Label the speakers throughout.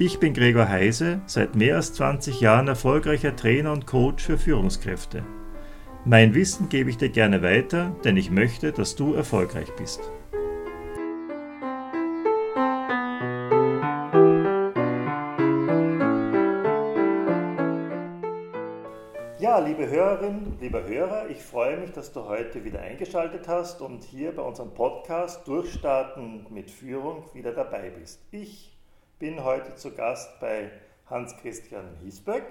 Speaker 1: Ich bin Gregor Heise, seit mehr als 20 Jahren erfolgreicher Trainer und Coach für Führungskräfte. Mein Wissen gebe ich dir gerne weiter, denn ich möchte, dass du erfolgreich bist. Ja, liebe Hörerinnen, lieber Hörer, ich freue mich, dass du heute wieder eingeschaltet hast und hier bei unserem Podcast Durchstarten mit Führung wieder dabei bist. Ich bin heute zu Gast bei Hans-Christian Hiesböck.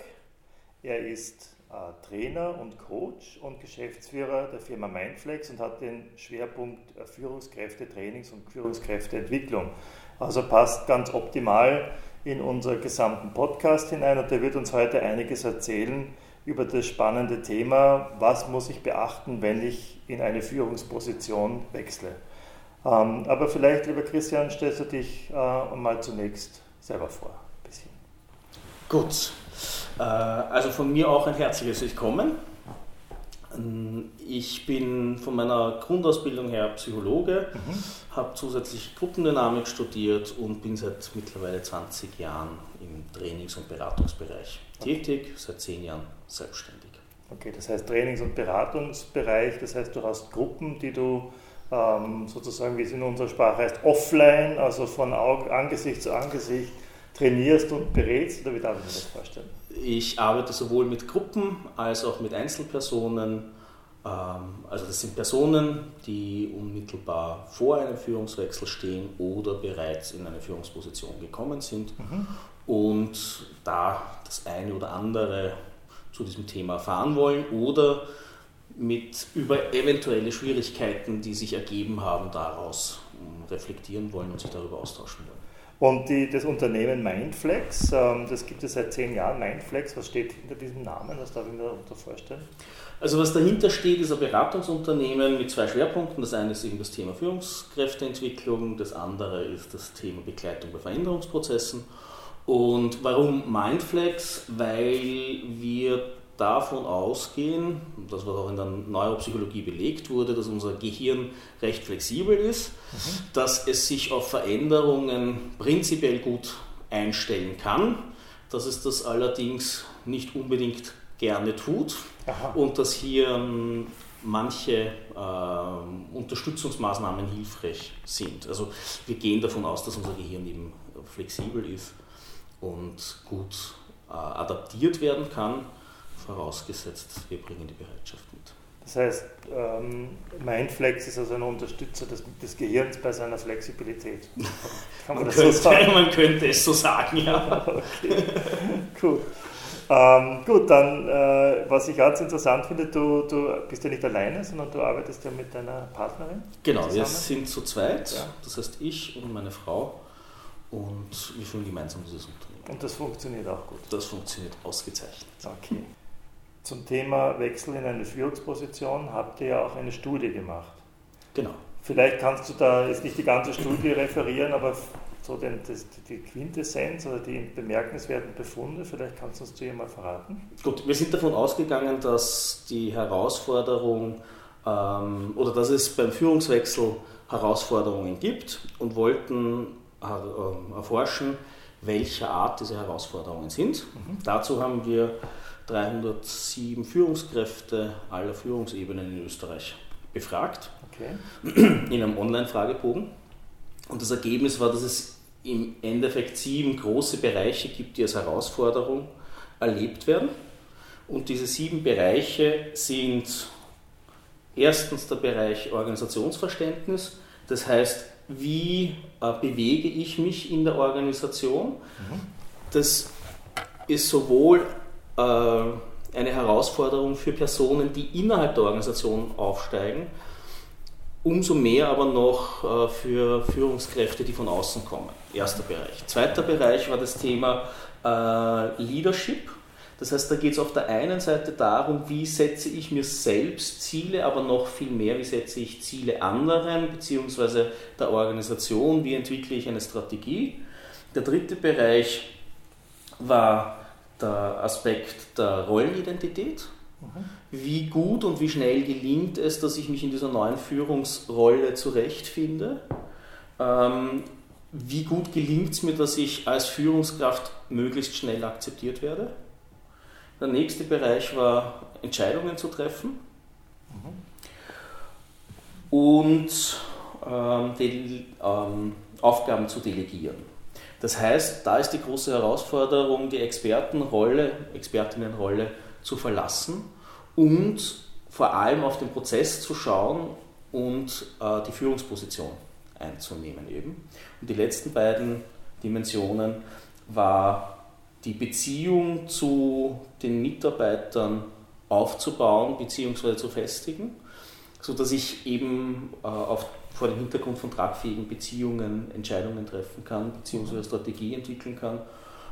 Speaker 1: Er ist äh, Trainer und Coach und Geschäftsführer der Firma Mindflex und hat den Schwerpunkt äh, Führungskräftetrainings und Führungskräfteentwicklung. Also passt ganz optimal in unseren gesamten Podcast hinein und er wird uns heute einiges erzählen über das spannende Thema, was muss ich beachten, wenn ich in eine Führungsposition wechsle. Ähm, aber vielleicht, lieber Christian, stellst du dich äh, mal zunächst selber vor. Ein bisschen.
Speaker 2: Gut. Äh, also von mir auch ein herzliches Willkommen. Ich bin von meiner Grundausbildung her Psychologe, mhm. habe zusätzlich Gruppendynamik studiert und bin seit mittlerweile 20 Jahren im Trainings- und Beratungsbereich okay. tätig, seit 10 Jahren selbstständig.
Speaker 1: Okay, das heißt Trainings- und Beratungsbereich, das heißt du hast Gruppen, die du ähm, sozusagen, wie es in unserer Sprache heißt, offline, also von Auge, Angesicht zu Angesicht trainierst und berätst? Oder wie darf ich mir das vorstellen?
Speaker 2: Ich arbeite sowohl mit Gruppen als auch mit Einzelpersonen. Ähm, also das sind Personen, die unmittelbar vor einem Führungswechsel stehen oder bereits in eine Führungsposition gekommen sind mhm. und da das eine oder andere zu diesem Thema erfahren wollen oder mit über eventuelle Schwierigkeiten, die sich ergeben haben, daraus ähm, reflektieren wollen und sich darüber austauschen wollen.
Speaker 1: Und die, das Unternehmen Mindflex, ähm, das gibt es seit zehn Jahren. Mindflex, was steht hinter diesem Namen? Was darf ich mir darunter vorstellen?
Speaker 2: Also was dahinter steht, ist ein Beratungsunternehmen mit zwei Schwerpunkten. Das eine ist eben das Thema Führungskräfteentwicklung, das andere ist das Thema Begleitung bei Veränderungsprozessen. Und warum Mindflex? Weil wir davon ausgehen, das was auch in der Neuropsychologie belegt wurde, dass unser Gehirn recht flexibel ist, mhm. dass es sich auf Veränderungen prinzipiell gut einstellen kann, dass es das allerdings nicht unbedingt gerne tut Aha. und dass hier ähm, manche äh, Unterstützungsmaßnahmen hilfreich sind. Also wir gehen davon aus, dass unser Gehirn eben flexibel ist und gut äh, adaptiert werden kann vorausgesetzt, wir bringen die Bereitschaft mit.
Speaker 1: Das heißt, ähm, Mindflex ist also ein Unterstützer des, des Gehirns bei seiner Flexibilität.
Speaker 2: Kann man, man, könnte, so sagen? man könnte es so sagen, ja.
Speaker 1: okay. Cool. Ähm, gut, dann, äh, was ich ganz interessant finde, du, du bist ja nicht alleine, sondern du arbeitest ja mit deiner Partnerin.
Speaker 2: Genau, zusammen. wir sind zu zweit, ja. das heißt ich und meine Frau und wir führen gemeinsam dieses Unternehmen.
Speaker 1: Und das funktioniert auch gut?
Speaker 2: Das funktioniert ausgezeichnet.
Speaker 1: Okay. Zum Thema Wechsel in eine Führungsposition habt ihr ja auch eine Studie gemacht.
Speaker 2: Genau.
Speaker 1: Vielleicht kannst du da jetzt nicht die ganze Studie referieren, aber so den, das, die Quintessenz oder die bemerkenswerten Befunde, vielleicht kannst du uns zu ihr mal verraten.
Speaker 2: Gut, wir sind davon ausgegangen, dass die Herausforderung ähm, oder dass es beim Führungswechsel Herausforderungen gibt und wollten äh, erforschen, welcher Art diese Herausforderungen sind. Mhm. Dazu haben wir 307 Führungskräfte aller Führungsebenen in Österreich befragt, okay. in einem Online-Fragebogen. Und das Ergebnis war, dass es im Endeffekt sieben große Bereiche gibt, die als Herausforderung erlebt werden. Und diese sieben Bereiche sind erstens der Bereich Organisationsverständnis, das heißt, wie äh, bewege ich mich in der Organisation. Mhm. Das ist sowohl eine Herausforderung für Personen, die innerhalb der Organisation aufsteigen, umso mehr aber noch äh, für Führungskräfte, die von außen kommen. Erster Bereich. Zweiter Bereich war das Thema äh, Leadership. Das heißt, da geht es auf der einen Seite darum, wie setze ich mir selbst Ziele, aber noch viel mehr, wie setze ich Ziele anderen bzw. der Organisation, wie entwickle ich eine Strategie. Der dritte Bereich war der Aspekt der Rollenidentität. Wie gut und wie schnell gelingt es, dass ich mich in dieser neuen Führungsrolle zurechtfinde? Ähm, wie gut gelingt es mir, dass ich als Führungskraft möglichst schnell akzeptiert werde? Der nächste Bereich war Entscheidungen zu treffen und ähm, die, ähm, Aufgaben zu delegieren. Das heißt, da ist die große Herausforderung, die Expertenrolle, Expertinnenrolle zu verlassen und vor allem auf den Prozess zu schauen und äh, die Führungsposition einzunehmen eben. Und die letzten beiden Dimensionen war die Beziehung zu den Mitarbeitern aufzubauen bzw. zu festigen, sodass ich eben äh, auf, vor dem Hintergrund von tragfähigen Beziehungen Entscheidungen treffen kann bzw. Strategie entwickeln kann.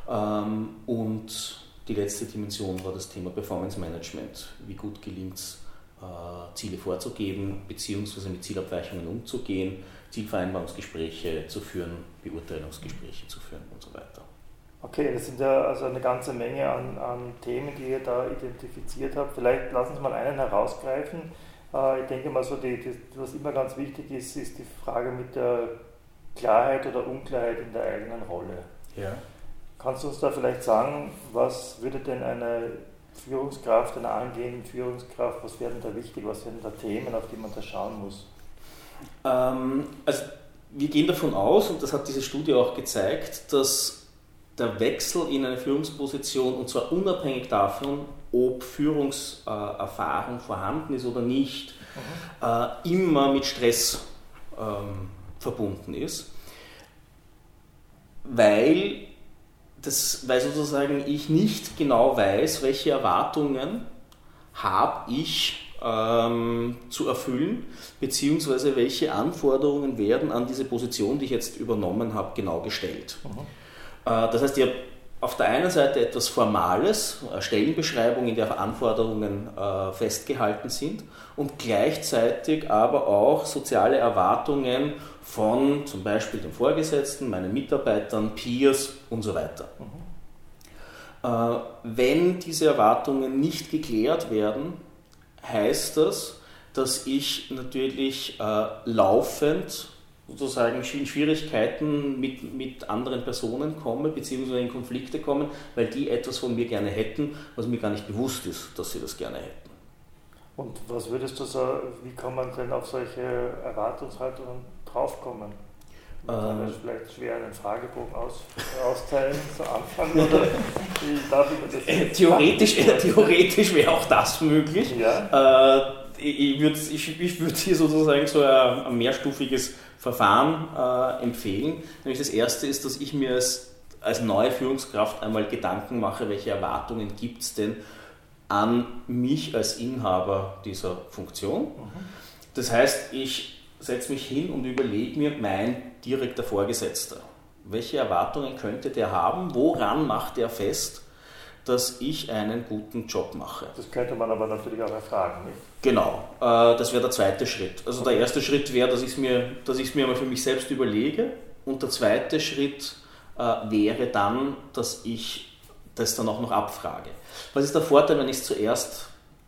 Speaker 2: Ähm, und die letzte Dimension war das Thema Performance Management. Wie gut gelingt es, äh, Ziele vorzugeben bzw. mit Zielabweichungen umzugehen, Zielvereinbarungsgespräche zu führen, Beurteilungsgespräche zu führen und so weiter.
Speaker 1: Okay, das sind ja also eine ganze Menge an, an Themen, die ihr da identifiziert habt. Vielleicht lassen Sie mal einen herausgreifen. Äh, ich denke mal so, die, die, was immer ganz wichtig ist, ist die Frage mit der Klarheit oder Unklarheit in der eigenen Rolle. Ja. Kannst du uns da vielleicht sagen, was würde denn eine Führungskraft, einer angehenden Führungskraft, was wäre denn da wichtig, was wären da Themen, auf die man da schauen muss?
Speaker 2: Ähm, also wir gehen davon aus, und das hat diese Studie auch gezeigt, dass der Wechsel in eine Führungsposition, und zwar unabhängig davon, ob Führungserfahrung vorhanden ist oder nicht, mhm. immer mit Stress ähm, verbunden ist, weil, das, weil sozusagen ich nicht genau weiß, welche Erwartungen habe ich ähm, zu erfüllen, beziehungsweise welche Anforderungen werden an diese Position, die ich jetzt übernommen habe, genau gestellt. Mhm. Äh, das heißt, ihr habt auf der einen Seite etwas Formales, eine Stellenbeschreibung, in der Anforderungen äh, festgehalten sind und gleichzeitig aber auch soziale Erwartungen von zum Beispiel dem Vorgesetzten, meinen Mitarbeitern, Peers und so weiter. Mhm. Äh, wenn diese Erwartungen nicht geklärt werden, heißt das, dass ich natürlich äh, laufend sozusagen in Schwierigkeiten mit, mit anderen Personen komme, beziehungsweise in Konflikte kommen, weil die etwas von mir gerne hätten, was mir gar nicht bewusst ist, dass sie das gerne hätten.
Speaker 1: Und was würdest du sagen, wie kann man denn auf solche Erwartungshaltungen draufkommen? Man ähm, vielleicht schwer einen Fragebogen aus, austeilen zu Anfang oder wie darf ich das
Speaker 2: Theoretisch, äh, theoretisch wäre auch das möglich. Ja. Äh, ich würde ich, ich würd hier sozusagen so ein, ein mehrstufiges Verfahren äh, empfehlen. Nämlich das erste ist, dass ich mir als, als neue Führungskraft einmal Gedanken mache, welche Erwartungen gibt es denn an mich als Inhaber dieser Funktion. Mhm. Das heißt, ich setze mich hin und überlege mir mein direkter Vorgesetzter. Welche Erwartungen könnte der haben? Woran macht er fest, dass ich einen guten Job mache.
Speaker 1: Das könnte man aber natürlich auch erfragen. Nicht?
Speaker 2: Genau, äh, das wäre der zweite Schritt. Also der erste Schritt wäre, dass ich es mir, dass ich es mir mal für mich selbst überlege und der zweite Schritt äh, wäre dann, dass ich das dann auch noch abfrage. Was ist der Vorteil, wenn ich es zuerst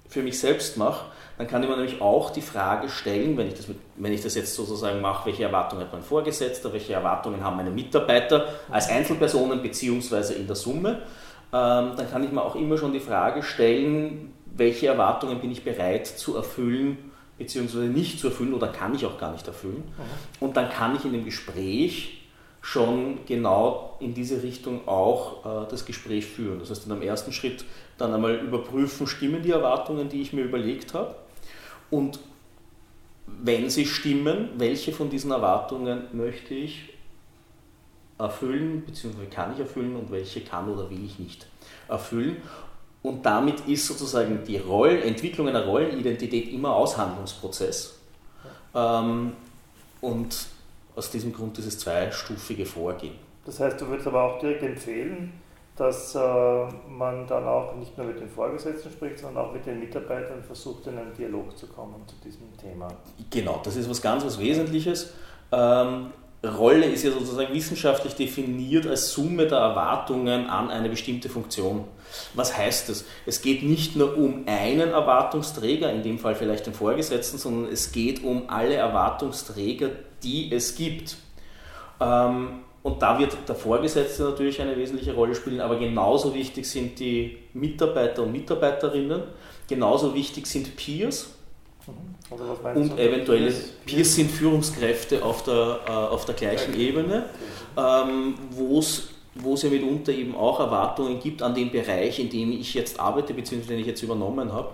Speaker 2: für mich selbst mache? Dann kann ich mir nämlich auch die Frage stellen, wenn ich das, mit, wenn ich das jetzt sozusagen mache, welche Erwartungen hat mein Vorgesetzter, welche Erwartungen haben meine Mitarbeiter als Einzelpersonen beziehungsweise in der Summe dann kann ich mir auch immer schon die Frage stellen, welche Erwartungen bin ich bereit zu erfüllen beziehungsweise nicht zu erfüllen oder kann ich auch gar nicht erfüllen. Mhm. Und dann kann ich in dem Gespräch schon genau in diese Richtung auch äh, das Gespräch führen. Das heißt, in einem ersten Schritt dann einmal überprüfen, stimmen die Erwartungen, die ich mir überlegt habe. Und wenn sie stimmen, welche von diesen Erwartungen möchte ich erfüllen, beziehungsweise kann ich erfüllen und welche kann oder will ich nicht erfüllen. Und damit ist sozusagen die Roll Entwicklung einer Rollenidentität immer Aushandlungsprozess. Ähm, und aus diesem Grund dieses zweistufige Vorgehen.
Speaker 1: Das heißt, du würdest aber auch direkt empfehlen, dass äh, man dann auch nicht nur mit den Vorgesetzten spricht, sondern auch mit den Mitarbeitern versucht, in einen Dialog zu kommen zu diesem Thema.
Speaker 2: Genau, das ist was ganz was Wesentliches. Rolle ist ja sozusagen wissenschaftlich definiert als Summe der Erwartungen an eine bestimmte Funktion. Was heißt das? Es geht nicht nur um einen Erwartungsträger, in dem Fall vielleicht den Vorgesetzten, sondern es geht um alle Erwartungsträger, die es gibt. Ähm, und da wird der Vorgesetzte natürlich eine wesentliche Rolle spielen, aber genauso wichtig sind die Mitarbeiter und Mitarbeiterinnen, genauso wichtig sind Peers. Mhm. Und eventuelle Peers? Peers sind Führungskräfte auf der, äh, auf der gleichen okay. Ebene, ähm, wo es wo es ja mitunter eben auch Erwartungen gibt an den Bereich, in dem ich jetzt arbeite, beziehungsweise den ich jetzt übernommen habe.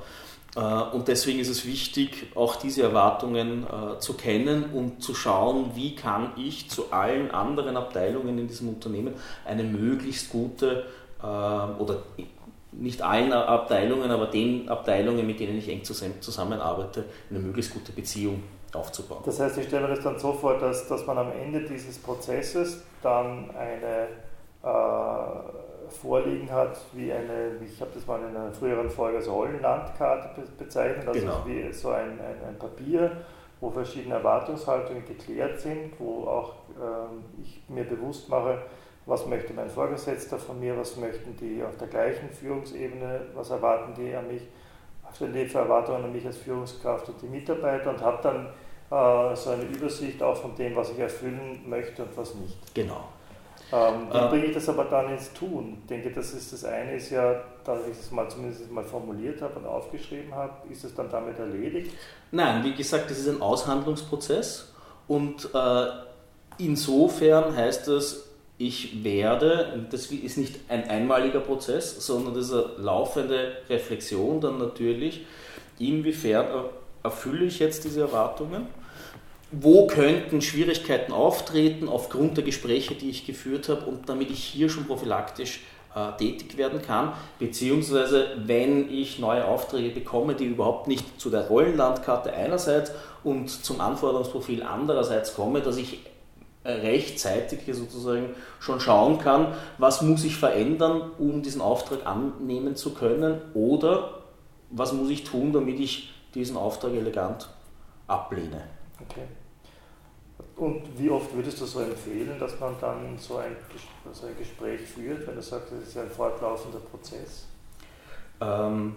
Speaker 2: Äh, und deswegen ist es wichtig, auch diese Erwartungen äh, zu kennen und zu schauen, wie kann ich zu allen anderen Abteilungen in diesem Unternehmen eine möglichst gute äh, oder nicht allen Abteilungen, aber den Abteilungen, mit denen ich eng zusammenarbeite, eine möglichst gute Beziehung aufzubauen.
Speaker 1: Das heißt, ich stelle mir das dann so vor, dass, dass man am Ende dieses Prozesses dann eine äh, vorliegen hat, wie eine, ich habe das mal in einer früheren Folge als Rollenlandkarte bezeichnet, also genau. wie so ein, ein, ein, Papier, wo verschiedene Erwartungshaltungen geklärt sind, wo auch äh, ich mir bewusst mache, was möchte mein Vorgesetzter von mir, was möchten die auf der gleichen Führungsebene, was erwarten die an mich, was sind die für Erwartungen an mich als Führungskraft und die Mitarbeiter und habe dann äh, so eine Übersicht auch von dem, was ich erfüllen möchte und was nicht.
Speaker 2: Genau.
Speaker 1: Ähm, wie äh, bringe ich das aber dann ins Tun? Ich denke, das ist das eine ist ja, dass ich es mal zumindest mal formuliert habe und aufgeschrieben habe, ist es dann damit erledigt?
Speaker 2: Nein, wie gesagt, das ist ein Aushandlungsprozess und äh, insofern heißt das, ich werde, das ist nicht ein einmaliger Prozess, sondern das ist eine laufende Reflexion dann natürlich, inwiefern erfülle ich jetzt diese Erwartungen? Wo könnten Schwierigkeiten auftreten aufgrund der Gespräche, die ich geführt habe und damit ich hier schon prophylaktisch äh, tätig werden kann, beziehungsweise wenn ich neue Aufträge bekomme, die überhaupt nicht zu der Rollenlandkarte einerseits und zum Anforderungsprofil andererseits komme, dass ich rechtzeitig hier sozusagen schon schauen kann, was muss ich verändern, um diesen Auftrag annehmen zu können oder was muss ich tun, damit ich diesen Auftrag elegant ablehne.
Speaker 1: Okay. Und wie oft würdest du so empfehlen, dass man dann so ein, so ein Gespräch führt, wenn du sagst, das ist ja ein fortlaufender Prozess?
Speaker 2: Ähm,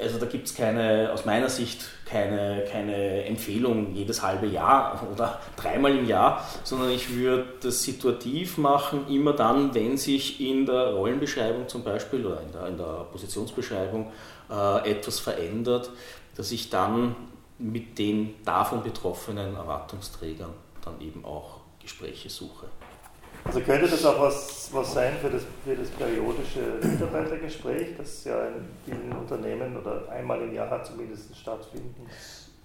Speaker 2: also da gibt es keine, aus meiner Sicht keine, keine Empfehlung jedes halbe Jahr oder dreimal im Jahr, sondern ich würde das situativ machen, immer dann, wenn sich in der Rollenbeschreibung zum Beispiel oder in der, in der Positionsbeschreibung äh, etwas verändert, dass ich dann mit den davon betroffenen Erwartungsträgern dann eben auch Gespräche suche.
Speaker 1: Also könnte das auch was, was sein für das, für das periodische Mitarbeitergespräch, das ja in vielen Unternehmen oder einmal im Jahr zumindest stattfinden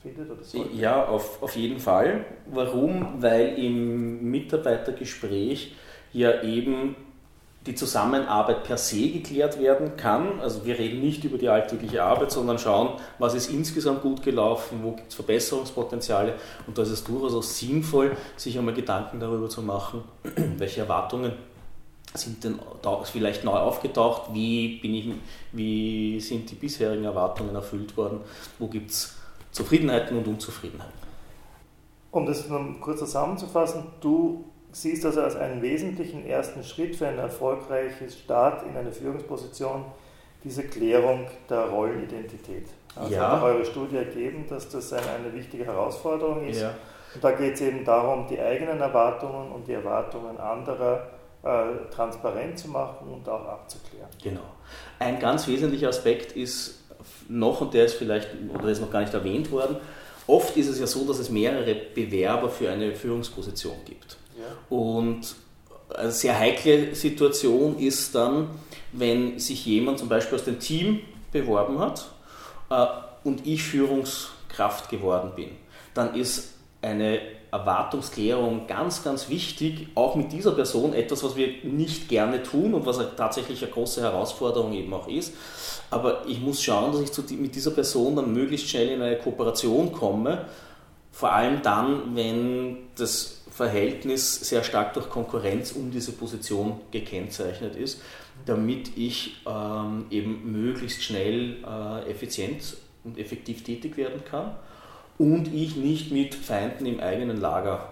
Speaker 1: findet? Oder?
Speaker 2: Ja, auf, auf jeden Fall. Warum? Weil im Mitarbeitergespräch ja eben die Zusammenarbeit per se geklärt werden kann. Also wir reden nicht über die alltägliche Arbeit, sondern schauen, was ist insgesamt gut gelaufen, wo gibt es Verbesserungspotenziale und da ist es durchaus auch sinnvoll, sich einmal Gedanken darüber zu machen, welche Erwartungen sind denn vielleicht neu aufgetaucht, wie, bin ich, wie sind die bisherigen Erwartungen erfüllt worden, wo gibt es Zufriedenheiten und Unzufriedenheiten.
Speaker 1: Um das noch kurz zusammenzufassen, du siehst also als einen wesentlichen ersten Schritt für ein erfolgreiches Start in eine Führungsposition diese Klärung der Rollenidentität. Also ja. hat eure Studie ergeben, dass das eine, eine wichtige Herausforderung ist. Ja. Und da geht es eben darum, die eigenen Erwartungen und die Erwartungen anderer äh, transparent zu machen und auch abzuklären.
Speaker 2: Genau. Ein ganz wesentlicher Aspekt ist noch, und der ist vielleicht, oder ist noch gar nicht erwähnt worden, oft ist es ja so, dass es mehrere Bewerber für eine Führungsposition gibt. Und eine sehr heikle Situation ist dann, wenn sich jemand zum Beispiel aus dem Team beworben hat äh, und ich Führungskraft geworden bin. Dann ist eine Erwartungsklärung ganz, ganz wichtig, auch mit dieser Person, etwas, was wir nicht gerne tun und was tatsächlich eine große Herausforderung eben auch ist. Aber ich muss schauen, dass ich mit dieser Person dann möglichst schnell in eine Kooperation komme, vor allem dann, wenn das Verhältnis sehr stark durch Konkurrenz um diese Position gekennzeichnet ist, damit ich ähm, eben möglichst schnell äh, effizient und effektiv tätig werden kann und ich nicht mit Feinden im eigenen Lager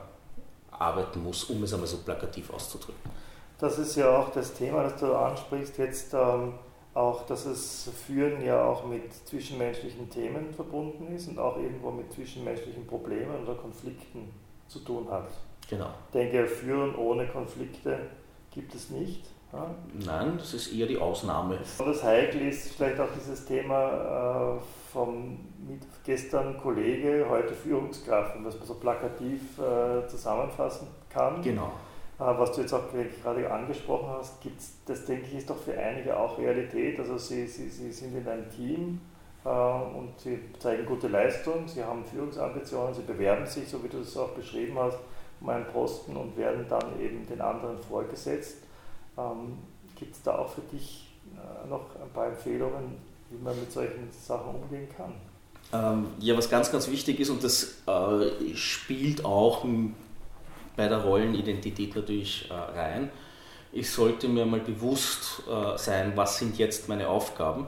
Speaker 2: arbeiten muss, um es einmal so plakativ auszudrücken.
Speaker 1: Das ist ja auch das Thema, das du ansprichst, jetzt ähm, auch, dass es Führen ja auch mit zwischenmenschlichen Themen verbunden ist und auch irgendwo mit zwischenmenschlichen Problemen oder Konflikten zu tun hat.
Speaker 2: Genau.
Speaker 1: Ich denke, Führen ohne Konflikte gibt es nicht.
Speaker 2: Ja? Nein, das ist eher die Ausnahme.
Speaker 1: Das Heikel ist vielleicht auch dieses Thema äh, vom gestern Kollege, heute Führungskraft, was man so plakativ äh, zusammenfassen kann.
Speaker 2: Genau.
Speaker 1: Äh, was du jetzt auch gerade angesprochen hast, gibt's, das denke ich ist doch für einige auch Realität. Also sie, sie, sie sind in einem Team und sie zeigen gute Leistung, sie haben Führungsambitionen, sie bewerben sich, so wie du es auch beschrieben hast, um einen Posten und werden dann eben den anderen vorgesetzt. Ähm, Gibt es da auch für dich äh, noch ein paar Empfehlungen, wie man mit solchen Sachen umgehen kann?
Speaker 2: Ähm, ja, was ganz, ganz wichtig ist, und das äh, spielt auch bei der Rollenidentität natürlich äh, rein, ich sollte mir mal bewusst äh, sein, was sind jetzt meine Aufgaben.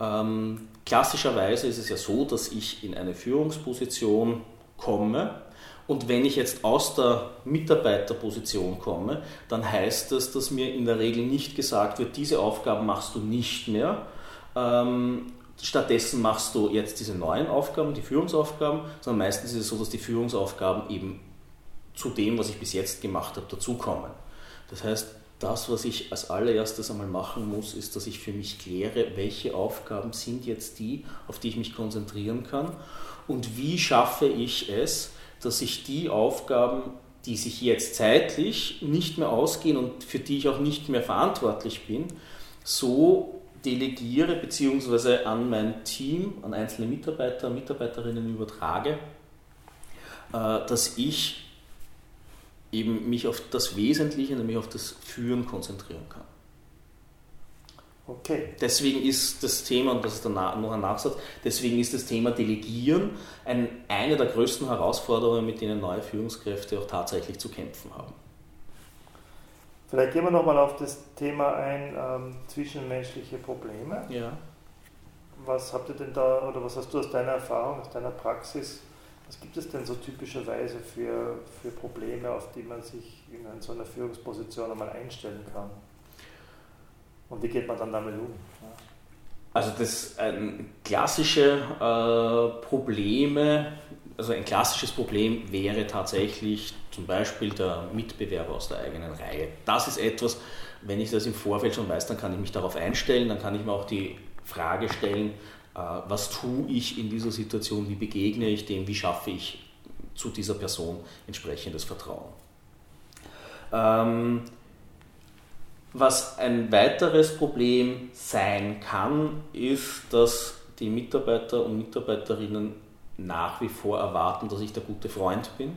Speaker 2: Ähm, klassischerweise ist es ja so, dass ich in eine Führungsposition komme und wenn ich jetzt aus der Mitarbeiterposition komme, dann heißt das, dass mir in der Regel nicht gesagt wird, diese Aufgaben machst du nicht mehr, ähm, stattdessen machst du jetzt diese neuen Aufgaben, die Führungsaufgaben, sondern meistens ist es so, dass die Führungsaufgaben eben zu dem, was ich bis jetzt gemacht habe, dazukommen. Das heißt, das, was ich als allererstes einmal machen muss, ist, dass ich für mich kläre, welche Aufgaben sind jetzt die, auf die ich mich konzentrieren kann und wie schaffe ich es, dass ich die Aufgaben, die sich jetzt zeitlich nicht mehr ausgehen und für die ich auch nicht mehr verantwortlich bin, so delegiere bzw. an mein Team, an einzelne Mitarbeiter, und Mitarbeiterinnen übertrage, äh, dass ich eben mich auf das Wesentliche, nämlich auf das Führen konzentrieren kann.
Speaker 1: Okay.
Speaker 2: Deswegen ist das Thema, und das ist noch ein Nachsatz, deswegen ist das Thema Delegieren ein, eine der größten Herausforderungen, mit denen neue Führungskräfte auch tatsächlich zu kämpfen haben.
Speaker 1: Vielleicht gehen wir nochmal auf das Thema ein, ähm, zwischenmenschliche Probleme.
Speaker 2: Ja.
Speaker 1: Was habt ihr denn da, oder was hast du aus deiner Erfahrung, aus deiner Praxis, was gibt es denn so typischerweise für, für Probleme, auf die man sich in so einer Führungsposition einmal einstellen kann? Und wie geht man dann damit um?
Speaker 2: Also das ähm, klassische äh, Probleme, also ein klassisches Problem wäre tatsächlich zum Beispiel der Mitbewerber aus der eigenen Reihe. Das ist etwas, wenn ich das im Vorfeld schon weiß, dann kann ich mich darauf einstellen, dann kann ich mir auch die Frage stellen, äh, was tue ich in dieser Situation, wie begegne ich dem, wie schaffe ich zu dieser Person entsprechendes Vertrauen. Ähm, was ein weiteres Problem sein kann, ist, dass die Mitarbeiter und Mitarbeiterinnen nach wie vor erwarten, dass ich der gute Freund bin,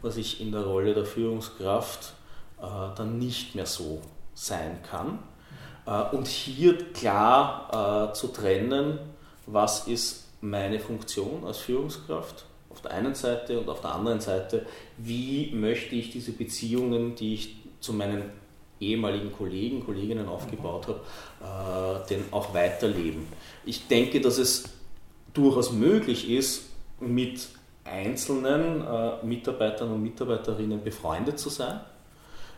Speaker 2: was ich in der Rolle der Führungskraft äh, dann nicht mehr so sein kann. Äh, und hier klar äh, zu trennen, was ist meine Funktion als Führungskraft auf der einen Seite und auf der anderen Seite, wie möchte ich diese Beziehungen, die ich zu meinen ehemaligen Kollegen, Kolleginnen aufgebaut habe, äh, denn auch weiterleben. Ich denke, dass es durchaus möglich ist, mit einzelnen äh, Mitarbeitern und Mitarbeiterinnen befreundet zu sein.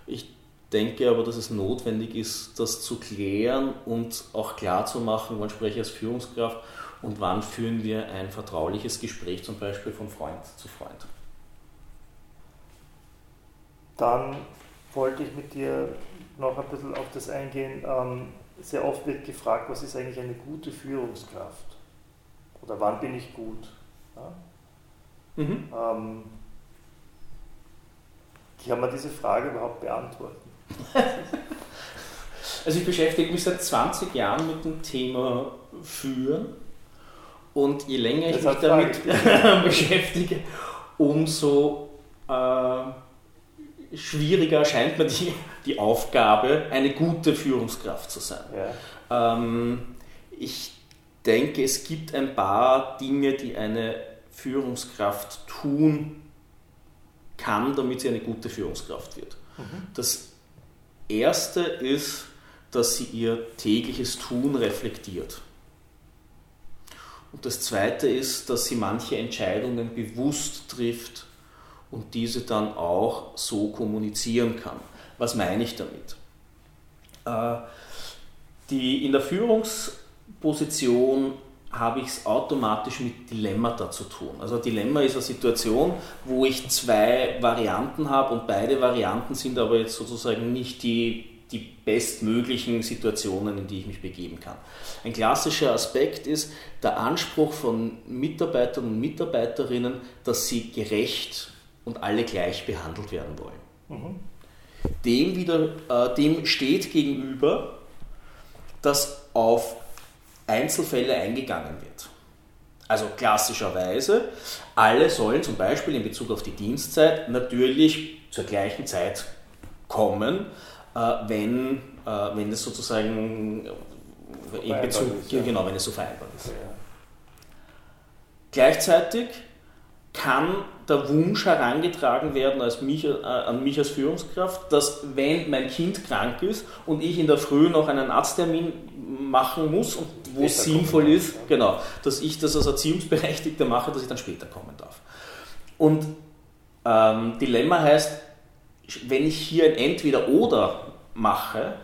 Speaker 2: Ich denke aber, dass es notwendig ist, das zu klären und auch klar zu machen, wann spreche ich als Führungskraft und wann führen wir ein vertrauliches Gespräch, zum Beispiel von Freund zu Freund.
Speaker 1: Dann wollte ich mit dir noch ein bisschen auf das eingehen. Ähm, sehr oft wird gefragt, was ist eigentlich eine gute Führungskraft? Oder wann bin ich gut? Ja? Mhm. Ähm, kann man diese Frage überhaupt beantworten?
Speaker 2: also ich beschäftige mich seit 20 Jahren mit dem Thema Führen und je länger ich mich damit beschäftige, umso äh, schwieriger erscheint mir die, die Aufgabe, eine gute Führungskraft zu sein. Ja. Ähm, ich denke, es gibt ein paar Dinge, die eine Führungskraft tun kann, damit sie eine gute Führungskraft wird. Mhm. Das erste ist, dass sie ihr tägliches Tun reflektiert. Und das zweite ist, dass sie manche Entscheidungen bewusst trifft und diese dann auch so kommunizieren kann. Was meine ich damit? Äh, die, in der Führungsposition habe ich es automatisch mit Dilemmata zu tun. Also Dilemma ist eine Situation, wo ich zwei Varianten habe und beide Varianten sind aber jetzt sozusagen nicht die, die bestmöglichen Situationen, in die ich mich begeben kann. Ein klassischer Aspekt ist der Anspruch von Mitarbeitern und Mitarbeiterinnen, dass sie gerecht und alle gleich behandelt werden wollen. Mhm. Dem, wieder, äh, dem steht gegenüber, dass auf Einzelfälle eingegangen wird. Also klassischerweise, alle sollen zum Beispiel in Bezug auf die Dienstzeit natürlich zur gleichen Zeit kommen, äh, wenn, äh, wenn es sozusagen in Bezug, ist, ja. genau, wenn es so vereinbart ist. Ja. Gleichzeitig kann der Wunsch herangetragen werden mich, äh, an mich als Führungskraft, dass wenn mein Kind krank ist und ich in der Früh noch einen Arzttermin machen muss und wo es sinnvoll ist, ja. genau, dass ich das als Erziehungsberechtigter mache, dass ich dann später kommen darf. Und ähm, Dilemma heißt, wenn ich hier ein Entweder-Oder mache,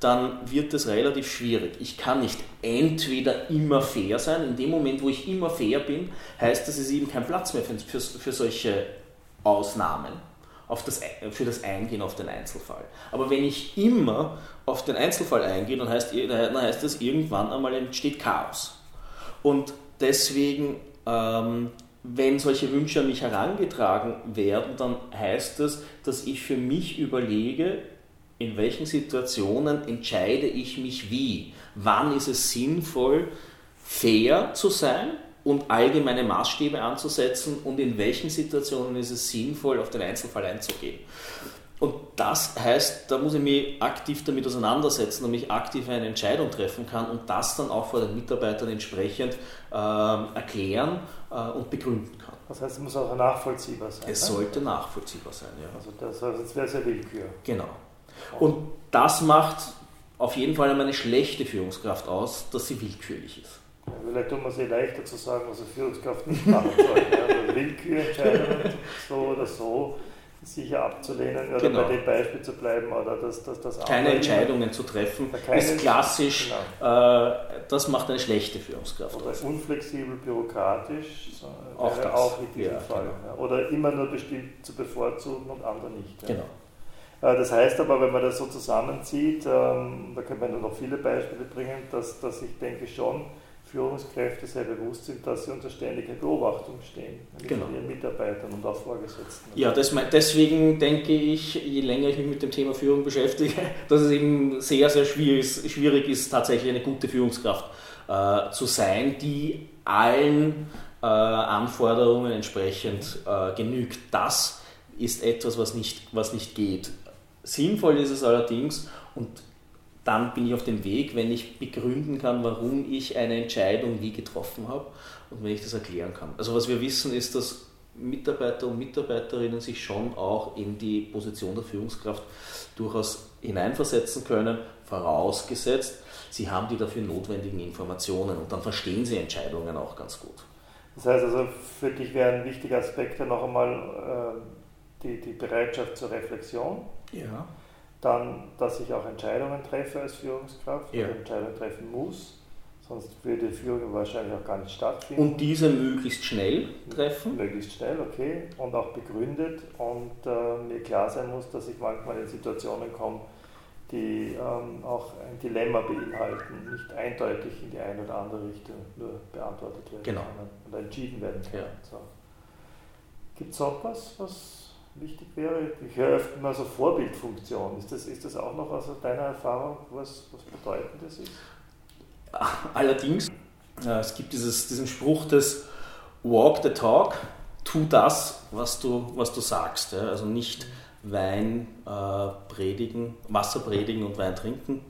Speaker 2: dann wird es relativ schwierig. Ich kann nicht entweder immer fair sein. In dem Moment, wo ich immer fair bin, heißt das, es ist eben kein Platz mehr für, für, für solche Ausnahmen, auf das, für das Eingehen auf den Einzelfall. Aber wenn ich immer auf den Einzelfall eingehe, dann heißt, dann heißt das, irgendwann einmal entsteht Chaos. Und deswegen, ähm, wenn solche Wünsche an mich herangetragen werden, dann heißt das, dass ich für mich überlege, in welchen Situationen entscheide ich mich wie? Wann ist es sinnvoll, fair zu sein und allgemeine Maßstäbe anzusetzen und in welchen Situationen ist es sinnvoll, auf den Einzelfall einzugehen? Und das heißt, da muss ich mich aktiv damit auseinandersetzen, damit ich aktiv eine Entscheidung treffen kann und das dann auch vor den Mitarbeitern entsprechend äh, erklären äh, und begründen kann.
Speaker 1: Das heißt, es muss auch nachvollziehbar sein.
Speaker 2: Es ne? sollte nachvollziehbar sein, ja.
Speaker 1: Also das, das wäre sehr Willkür.
Speaker 2: Genau. Und das macht auf jeden Fall eine schlechte Führungskraft aus, dass sie willkürlich ist.
Speaker 1: Ja, vielleicht tun wir es eh leichter zu sagen, was eine Führungskraft nicht machen soll. also Willkürentscheidungen so oder so sicher abzulehnen oder genau. bei dem Beispiel zu bleiben oder dass das, das
Speaker 2: keine Entscheidungen zu treffen ist klassisch genau. äh, das macht eine schlechte Führungskraft
Speaker 1: oder unflexibel bürokratisch auch, das. auch in diesem ja, Fall genau. oder immer nur bestimmt zu bevorzugen und andere nicht
Speaker 2: ja. genau
Speaker 1: das heißt aber, wenn man das so zusammenzieht, ähm, da könnte man noch viele Beispiele bringen, dass, dass ich denke schon, Führungskräfte sehr bewusst sind, dass sie unter ständiger Beobachtung stehen,
Speaker 2: genau.
Speaker 1: von ihren Mitarbeitern und auch Vorgesetzten.
Speaker 2: Ja, das, deswegen denke ich, je länger ich mich mit dem Thema Führung beschäftige, dass es eben sehr, sehr schwierig ist, schwierig ist tatsächlich eine gute Führungskraft äh, zu sein, die allen äh, Anforderungen entsprechend äh, genügt. Das ist etwas, was nicht, was nicht geht. Sinnvoll ist es allerdings, und dann bin ich auf dem Weg, wenn ich begründen kann, warum ich eine Entscheidung wie getroffen habe und wenn ich das erklären kann. Also was wir wissen ist, dass Mitarbeiter und Mitarbeiterinnen sich schon auch in die Position der Führungskraft durchaus hineinversetzen können, vorausgesetzt, sie haben die dafür notwendigen Informationen und dann verstehen sie Entscheidungen auch ganz gut.
Speaker 1: Das heißt also, für dich wären wichtige Aspekte noch einmal äh, die, die Bereitschaft zur Reflexion.
Speaker 2: Ja.
Speaker 1: Dann, dass ich auch Entscheidungen treffe als Führungskraft,
Speaker 2: ja.
Speaker 1: Entscheidungen treffen muss, sonst würde die Führung wahrscheinlich auch gar nicht stattfinden.
Speaker 2: Und diese möglichst schnell treffen?
Speaker 1: Möglichst schnell, okay, und auch begründet und äh, mir klar sein muss, dass ich manchmal in Situationen komme, die ähm, auch ein Dilemma beinhalten, nicht eindeutig in die eine oder andere Richtung nur beantwortet werden
Speaker 2: genau.
Speaker 1: können oder entschieden werden können.
Speaker 2: Ja.
Speaker 1: So. Gibt es auch was, was wichtig wäre? Ich höre öfter mal so Vorbildfunktion. Ist das, ist das auch noch aus deiner Erfahrung was, was Bedeutendes ist?
Speaker 2: Allerdings, äh, es gibt dieses, diesen Spruch des Walk the Talk, tu das, was du, was du sagst. Ja? Also nicht Wein äh, predigen, Wasser predigen und Wein trinken,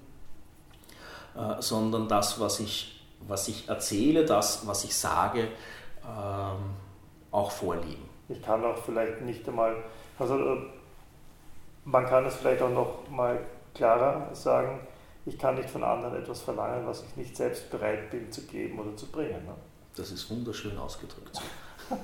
Speaker 2: äh, sondern das, was ich, was ich erzähle, das, was ich sage, ähm, auch vorleben.
Speaker 1: Ich kann auch vielleicht nicht einmal, also äh, man kann es vielleicht auch noch mal klarer sagen, ich kann nicht von anderen etwas verlangen, was ich nicht selbst bereit bin zu geben oder zu bringen. Ne?
Speaker 2: Das ist wunderschön ausgedrückt.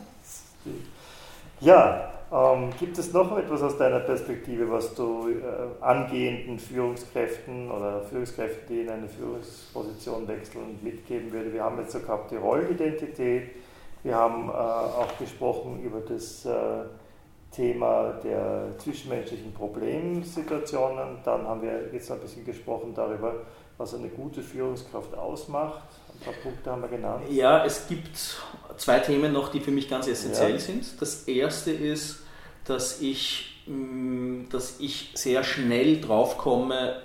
Speaker 1: ja, ähm, gibt es noch etwas aus deiner Perspektive, was du äh, angehenden Führungskräften oder Führungskräften, die in eine Führungsposition wechseln, mitgeben würde? Wir haben jetzt so gehabt die Rollenidentität, wir haben äh, auch gesprochen über das äh, Thema der zwischenmenschlichen Problemsituationen. Dann haben wir jetzt ein bisschen gesprochen darüber, was eine gute Führungskraft ausmacht. Ein paar Punkte haben wir genannt.
Speaker 2: Ja, es gibt zwei Themen noch, die für mich ganz essentiell ja. sind. Das erste ist, dass ich, mm, dass ich sehr schnell drauf komme,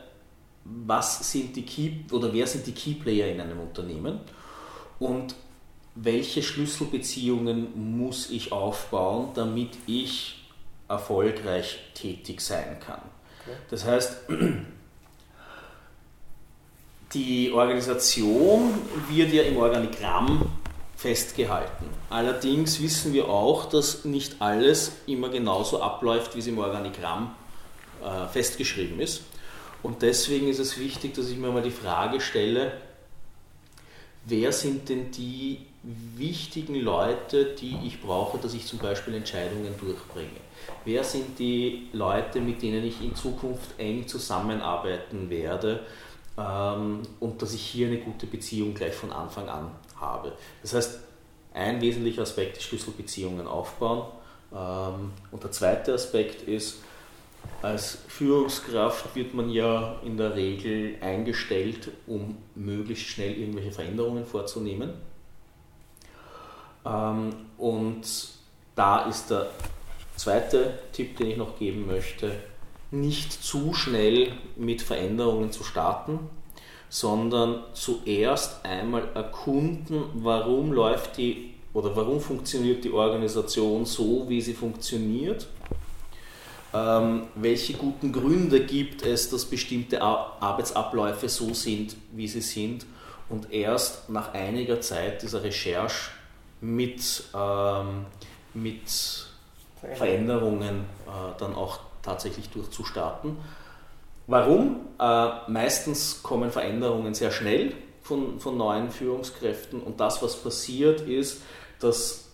Speaker 2: was sind die Key oder wer sind die Keyplayer in einem Unternehmen und welche Schlüsselbeziehungen muss ich aufbauen, damit ich erfolgreich tätig sein kann. Okay. Das heißt, die Organisation wird ja im Organigramm festgehalten. Allerdings wissen wir auch, dass nicht alles immer genauso abläuft, wie es im Organigramm äh, festgeschrieben ist. Und deswegen ist es wichtig, dass ich mir mal die Frage stelle, wer sind denn die wichtigen Leute, die ich brauche, dass ich zum Beispiel Entscheidungen durchbringe? Wer sind die Leute, mit denen ich in Zukunft eng zusammenarbeiten werde ähm, und dass ich hier eine gute Beziehung gleich von Anfang an habe? Das heißt, ein wesentlicher Aspekt ist Schlüsselbeziehungen aufbauen. Ähm, und der zweite Aspekt ist, als Führungskraft wird man ja in der Regel eingestellt, um möglichst schnell irgendwelche Veränderungen vorzunehmen. Ähm, und da ist der zweite Tipp, den ich noch geben möchte, nicht zu schnell mit Veränderungen zu starten, sondern zuerst einmal erkunden, warum läuft die oder warum funktioniert die Organisation so, wie sie funktioniert. Ähm, welche guten Gründe gibt es, dass bestimmte Arbeitsabläufe so sind, wie sie sind und erst nach einiger Zeit dieser Recherche mit, ähm, mit Veränderungen äh, dann auch tatsächlich durchzustarten. Warum? Äh, meistens kommen Veränderungen sehr schnell von, von neuen Führungskräften und das, was passiert, ist, dass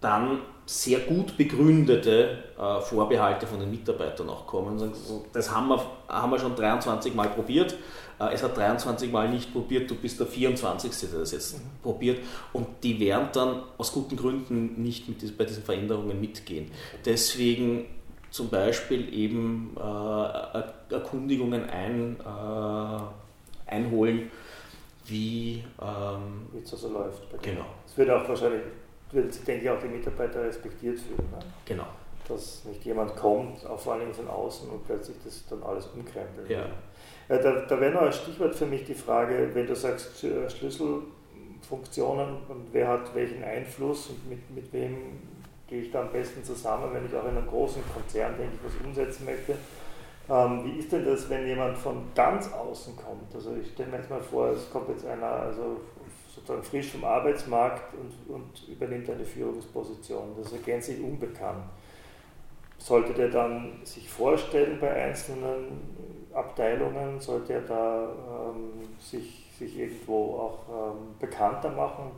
Speaker 2: dann sehr gut begründete äh, Vorbehalte von den Mitarbeitern auch kommen. Das haben wir, haben wir schon 23 Mal probiert. Äh, es hat 23 Mal nicht probiert, du bist der 24. der das jetzt mhm. probiert. Und die werden dann aus guten Gründen nicht mit, bei diesen Veränderungen mitgehen. Deswegen zum Beispiel eben äh, Erkundigungen ein, äh, einholen, wie
Speaker 1: ähm, es also läuft.
Speaker 2: genau.
Speaker 1: Es wird auch wahrscheinlich, wird, denke ich, auch die Mitarbeiter respektiert fühlen. Ne?
Speaker 2: Genau.
Speaker 1: Dass nicht jemand kommt, auch vor allem von außen und plötzlich das dann alles umkrempelt.
Speaker 2: Ja.
Speaker 1: Ja, da, da wäre noch ein Stichwort für mich die Frage, wenn du sagst Schlüsselfunktionen und wer hat welchen Einfluss und mit, mit wem gehe ich da am besten zusammen, wenn ich auch in einem großen Konzern, denke ich, was umsetzen möchte. Ähm, wie ist denn das, wenn jemand von ganz außen kommt? Also ich stelle mir jetzt mal vor, es kommt jetzt einer also sozusagen frisch vom Arbeitsmarkt und, und übernimmt eine Führungsposition. Das ist gänzlich unbekannt. Sollte der dann sich vorstellen bei einzelnen Abteilungen sollte er da ähm, sich, sich irgendwo auch ähm, bekannter machen?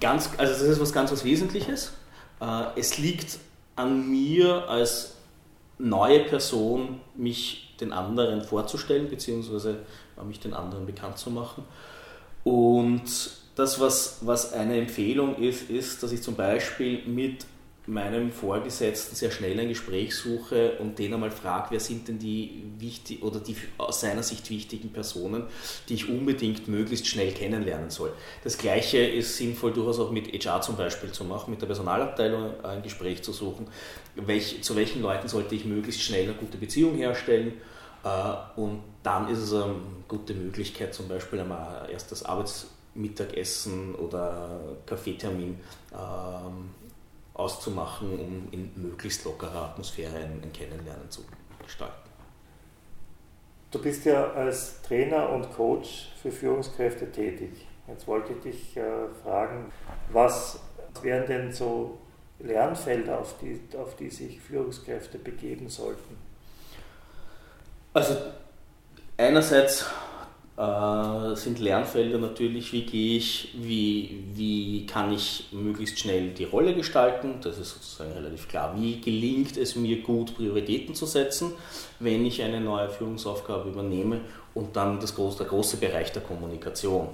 Speaker 2: Ganz, also das ist was ganz was Wesentliches. Äh, es liegt an mir als neue Person, mich den anderen vorzustellen, beziehungsweise äh, mich den anderen bekannt zu machen. Und das, was, was eine Empfehlung ist, ist, dass ich zum Beispiel mit meinem Vorgesetzten sehr schnell ein Gespräch suche und den einmal frage, wer sind denn die wichtig oder die aus seiner Sicht wichtigen Personen, die ich unbedingt möglichst schnell kennenlernen soll. Das gleiche ist sinnvoll durchaus auch mit HR zum Beispiel zu machen, mit der Personalabteilung ein Gespräch zu suchen. Welch, zu welchen Leuten sollte ich möglichst schnell eine gute Beziehung herstellen? Äh, und dann ist es eine gute Möglichkeit, zum Beispiel einmal erst das Arbeitsmittagessen oder Kaffeetermin ähm, auszumachen, um in möglichst lockerer Atmosphäre ein, ein Kennenlernen zu gestalten.
Speaker 1: Du bist ja als Trainer und Coach für Führungskräfte tätig. Jetzt wollte ich dich äh, fragen, was wären denn so Lernfelder, auf die, auf die sich Führungskräfte begeben sollten?
Speaker 2: Also einerseits äh, sind Lernfelder natürlich, wie gehe ich, wie, wie kann ich möglichst schnell die Rolle gestalten. Das ist sozusagen relativ klar. Wie gelingt es mir gut, Prioritäten zu setzen, wenn ich eine neue Führungsaufgabe übernehme und dann das große, der große Bereich der Kommunikation.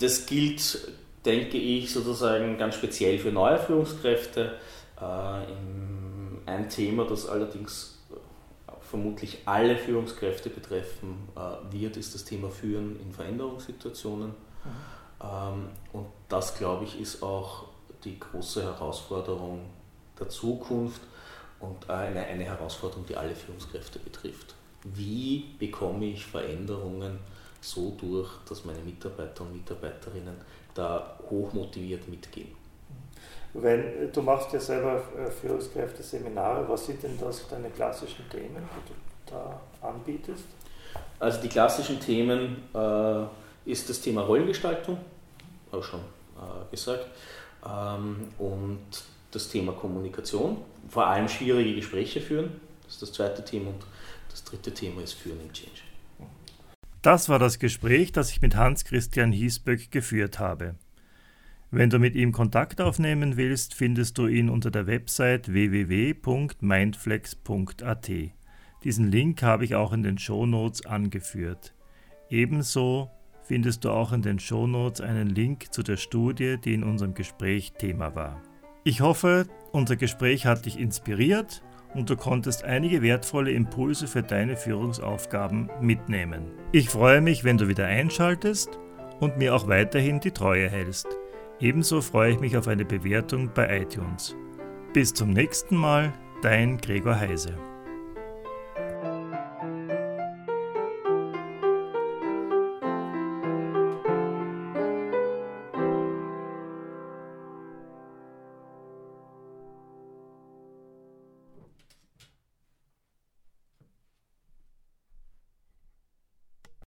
Speaker 2: Das gilt, denke ich, sozusagen ganz speziell für neue Führungskräfte. Äh, ein Thema, das allerdings vermutlich alle Führungskräfte betreffen äh, wird, ist das Thema Führen in Veränderungssituationen. Mhm. Ähm, und das, glaube ich, ist auch die große Herausforderung der Zukunft und eine, eine Herausforderung, die alle Führungskräfte betrifft. Wie bekomme ich Veränderungen so durch, dass meine Mitarbeiter und Mitarbeiterinnen da hochmotiviert mitgehen?
Speaker 1: Wenn du machst ja selber äh, Führungskräfte-Seminare, was sind denn das deine klassischen Themen, die du da anbietest?
Speaker 2: Also die klassischen Themen äh, ist das Thema Rollengestaltung, ich schon äh, gesagt, ähm, und das Thema Kommunikation, vor allem schwierige Gespräche führen, das ist das zweite Thema und das dritte Thema ist Führen im Change.
Speaker 1: Das war das Gespräch, das ich mit Hans-Christian Hiesböck geführt habe. Wenn du mit ihm Kontakt aufnehmen willst, findest du ihn unter der Website www.mindflex.at. Diesen Link habe ich auch in den Shownotes angeführt. Ebenso findest du auch in den Shownotes einen Link zu der Studie, die in unserem Gespräch Thema war. Ich hoffe, unser Gespräch hat dich inspiriert und du konntest einige wertvolle Impulse für deine Führungsaufgaben mitnehmen. Ich freue mich, wenn du wieder einschaltest und mir auch weiterhin die Treue hältst. Ebenso freue ich mich auf eine Bewertung bei iTunes. Bis zum nächsten Mal, dein Gregor Heise.